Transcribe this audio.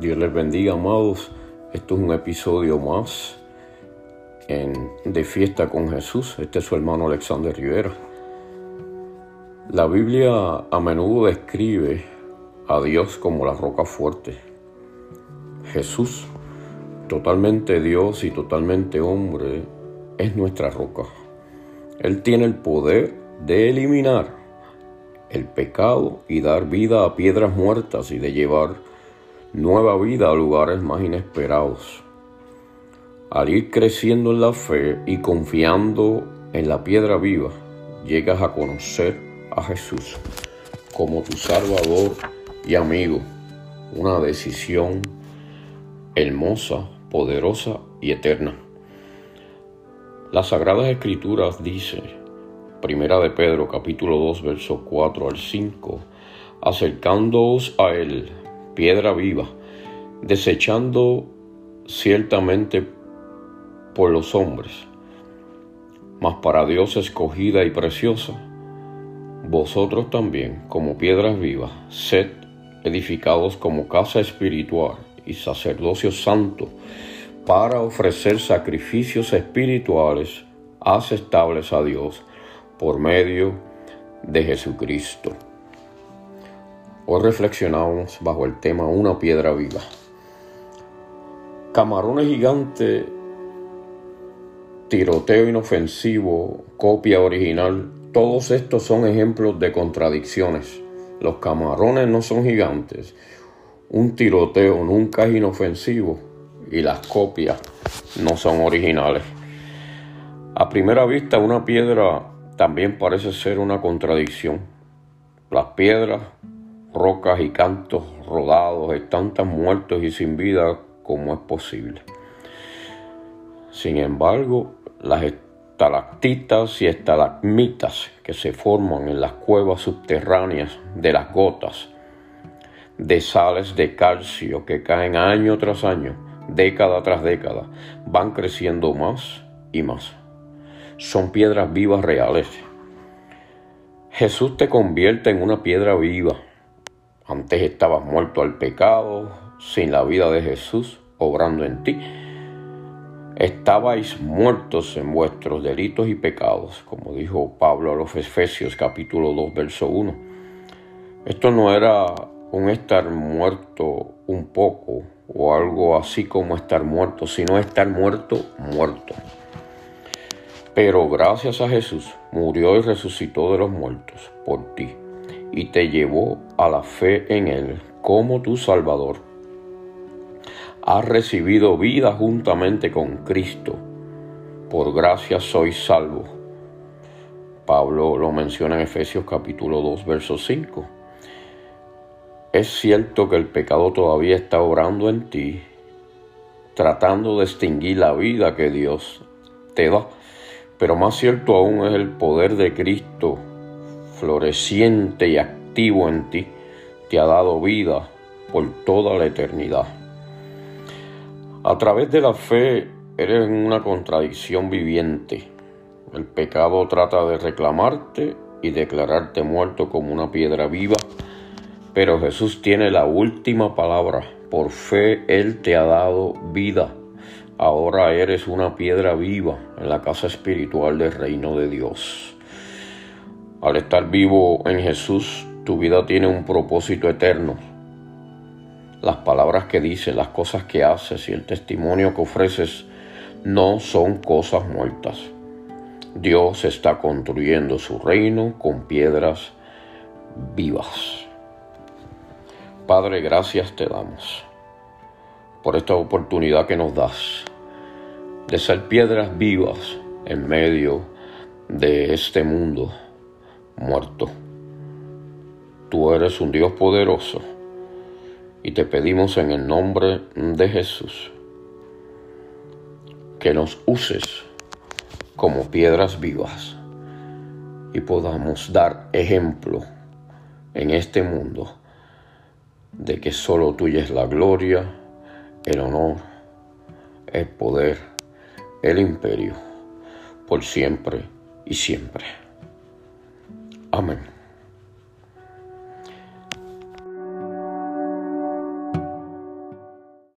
Dios les bendiga, amados. Esto es un episodio más de Fiesta con Jesús. Este es su hermano Alexander Rivera. La Biblia a menudo describe a Dios como la roca fuerte. Jesús, totalmente Dios y totalmente hombre, es nuestra roca. Él tiene el poder de eliminar el pecado y dar vida a piedras muertas y de llevar nueva vida a lugares más inesperados. Al ir creciendo en la fe y confiando en la piedra viva, llegas a conocer a Jesús como tu Salvador y amigo. Una decisión hermosa, poderosa y eterna. Las Sagradas Escrituras dice, Primera de Pedro capítulo 2 verso 4 al 5, acercándoos a él, piedra viva, desechando ciertamente por los hombres, mas para Dios escogida y preciosa, vosotros también, como piedras vivas, sed edificados como casa espiritual y sacerdocio santo, para ofrecer sacrificios espirituales aceptables a Dios por medio de Jesucristo. Hoy reflexionamos bajo el tema Una piedra viva. Camarones gigante, tiroteo inofensivo, copia original, todos estos son ejemplos de contradicciones. Los camarones no son gigantes, un tiroteo nunca es inofensivo y las copias no son originales. A primera vista una piedra también parece ser una contradicción. Las piedras, rocas y cantos rodados están tan muertos y sin vida como es posible. Sin embargo, las estalactitas y estalagmitas que se forman en las cuevas subterráneas de las gotas de sales de calcio que caen año tras año, década tras década, van creciendo más y más son piedras vivas reales. Jesús te convierte en una piedra viva. Antes estabas muerto al pecado, sin la vida de Jesús obrando en ti. Estabais muertos en vuestros delitos y pecados, como dijo Pablo a los Efesios capítulo 2, verso 1. Esto no era un estar muerto un poco o algo así como estar muerto, sino estar muerto, muerto. Pero gracias a Jesús murió y resucitó de los muertos por ti y te llevó a la fe en Él como tu Salvador. Has recibido vida juntamente con Cristo. Por gracia sois salvo. Pablo lo menciona en Efesios capítulo 2, verso 5. Es cierto que el pecado todavía está obrando en ti, tratando de extinguir la vida que Dios te da pero más cierto aún es el poder de Cristo, floreciente y activo en ti, te ha dado vida por toda la eternidad. A través de la fe eres una contradicción viviente. El pecado trata de reclamarte y declararte muerto como una piedra viva, pero Jesús tiene la última palabra. Por fe Él te ha dado vida ahora eres una piedra viva en la casa espiritual del reino de Dios. Al estar vivo en Jesús, tu vida tiene un propósito eterno. Las palabras que dices, las cosas que haces y el testimonio que ofreces no son cosas muertas. Dios está construyendo su reino con piedras vivas. Padre, gracias te damos por esta oportunidad que nos das de ser piedras vivas en medio de este mundo muerto. Tú eres un Dios poderoso y te pedimos en el nombre de Jesús que nos uses como piedras vivas y podamos dar ejemplo en este mundo de que solo tuya es la gloria, el honor, el poder el imperio, por siempre y siempre. Amen.